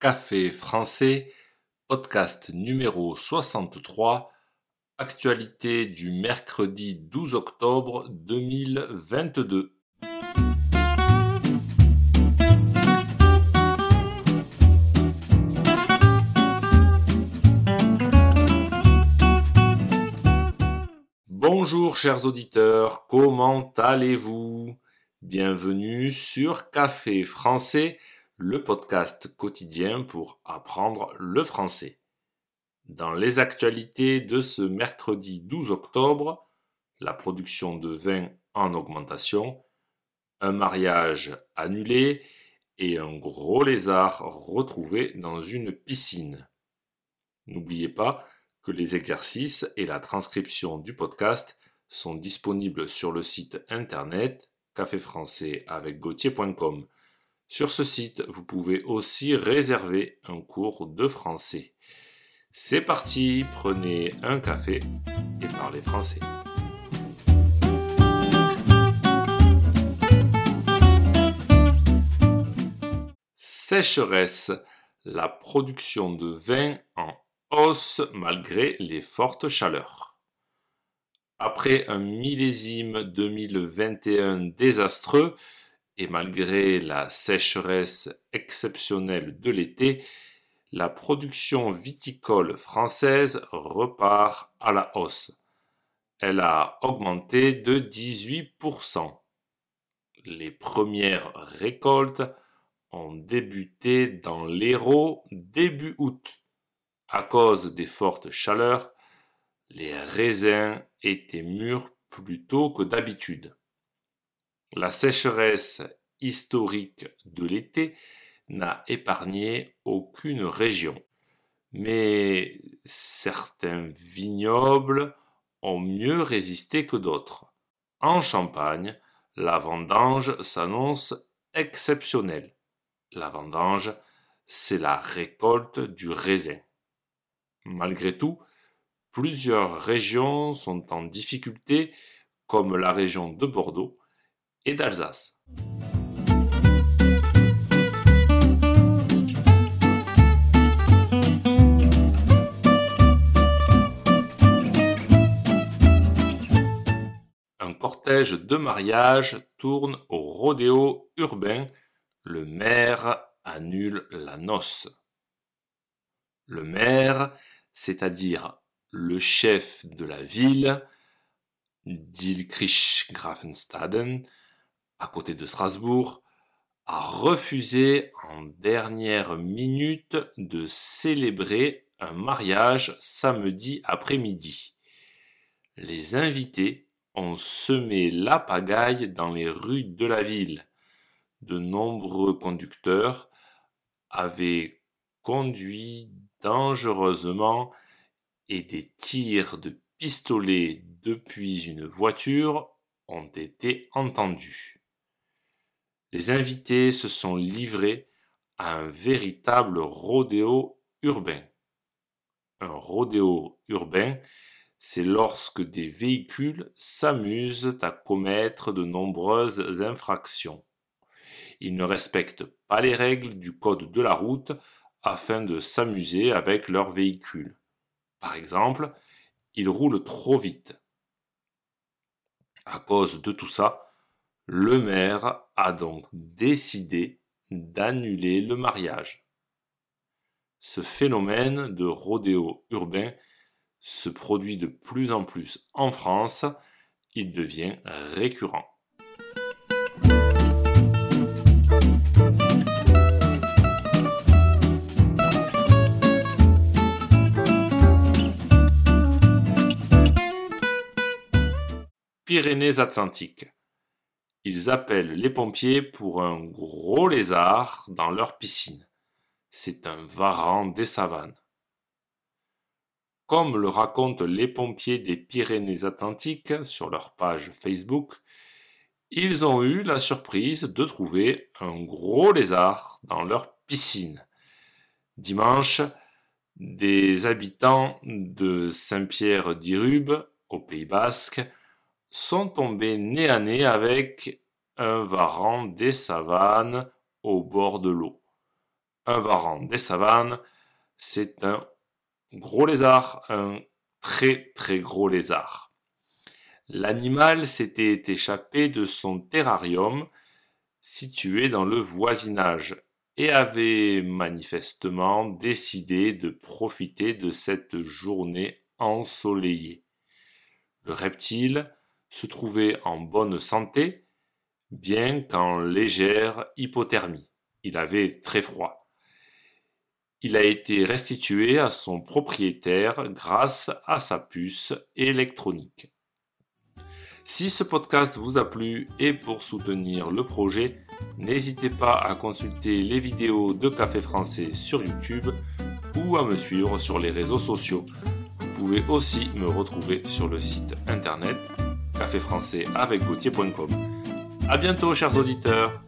Café français, podcast numéro 63, actualité du mercredi 12 octobre 2022. Bonjour chers auditeurs, comment allez-vous? Bienvenue sur Café français, le podcast quotidien pour apprendre le français. Dans les actualités de ce mercredi 12 octobre, la production de vin en augmentation, un mariage annulé et un gros lézard retrouvé dans une piscine. N'oubliez pas que les exercices et la transcription du podcast sont disponibles sur le site internet café français avec Gauthier.com. Sur ce site, vous pouvez aussi réserver un cours de français. C'est parti, prenez un café et parlez français. Sécheresse, la production de vin en hausse malgré les fortes chaleurs. Après un millésime 2021 désastreux, et malgré la sécheresse exceptionnelle de l'été, la production viticole française repart à la hausse. Elle a augmenté de 18%. Les premières récoltes ont débuté dans l'Hérault début août. À cause des fortes chaleurs, les raisins étaient mûrs plus tôt que d'habitude. La sécheresse historique de l'été n'a épargné aucune région. Mais certains vignobles ont mieux résisté que d'autres. En Champagne, la vendange s'annonce exceptionnelle. La vendange, c'est la récolte du raisin. Malgré tout, plusieurs régions sont en difficulté, comme la région de Bordeaux, et d'Alsace. Un cortège de mariage tourne au rodéo urbain. Le maire annule la noce. Le maire, c'est-à-dire le chef de la ville, Dilkrich-Grafenstaden, à côté de Strasbourg, a refusé en dernière minute de célébrer un mariage samedi après-midi. Les invités ont semé la pagaille dans les rues de la ville. De nombreux conducteurs avaient conduit dangereusement et des tirs de pistolet depuis une voiture ont été entendus les invités se sont livrés à un véritable rodéo urbain. Un rodéo urbain, c'est lorsque des véhicules s'amusent à commettre de nombreuses infractions. Ils ne respectent pas les règles du code de la route afin de s'amuser avec leur véhicule. Par exemple, ils roulent trop vite. À cause de tout ça, le maire a donc décidé d'annuler le mariage. Ce phénomène de rodéo urbain se produit de plus en plus en France, il devient récurrent. Pyrénées-Atlantiques. Ils appellent les pompiers pour un gros lézard dans leur piscine. C'est un varan des savanes. Comme le racontent les pompiers des Pyrénées-Atlantiques sur leur page Facebook, ils ont eu la surprise de trouver un gros lézard dans leur piscine. Dimanche, des habitants de Saint-Pierre-d'Irube, au Pays Basque, sont tombés nez à nez avec un varan des savanes au bord de l'eau. un varan des savanes, c'est un gros lézard, un très très gros lézard. L'animal s'était échappé de son terrarium situé dans le voisinage et avait manifestement décidé de profiter de cette journée ensoleillée. Le reptile se trouvait en bonne santé, bien qu'en légère hypothermie. Il avait très froid. Il a été restitué à son propriétaire grâce à sa puce électronique. Si ce podcast vous a plu et pour soutenir le projet, n'hésitez pas à consulter les vidéos de Café Français sur YouTube ou à me suivre sur les réseaux sociaux. Vous pouvez aussi me retrouver sur le site internet caféfrançais avec A bientôt chers auditeurs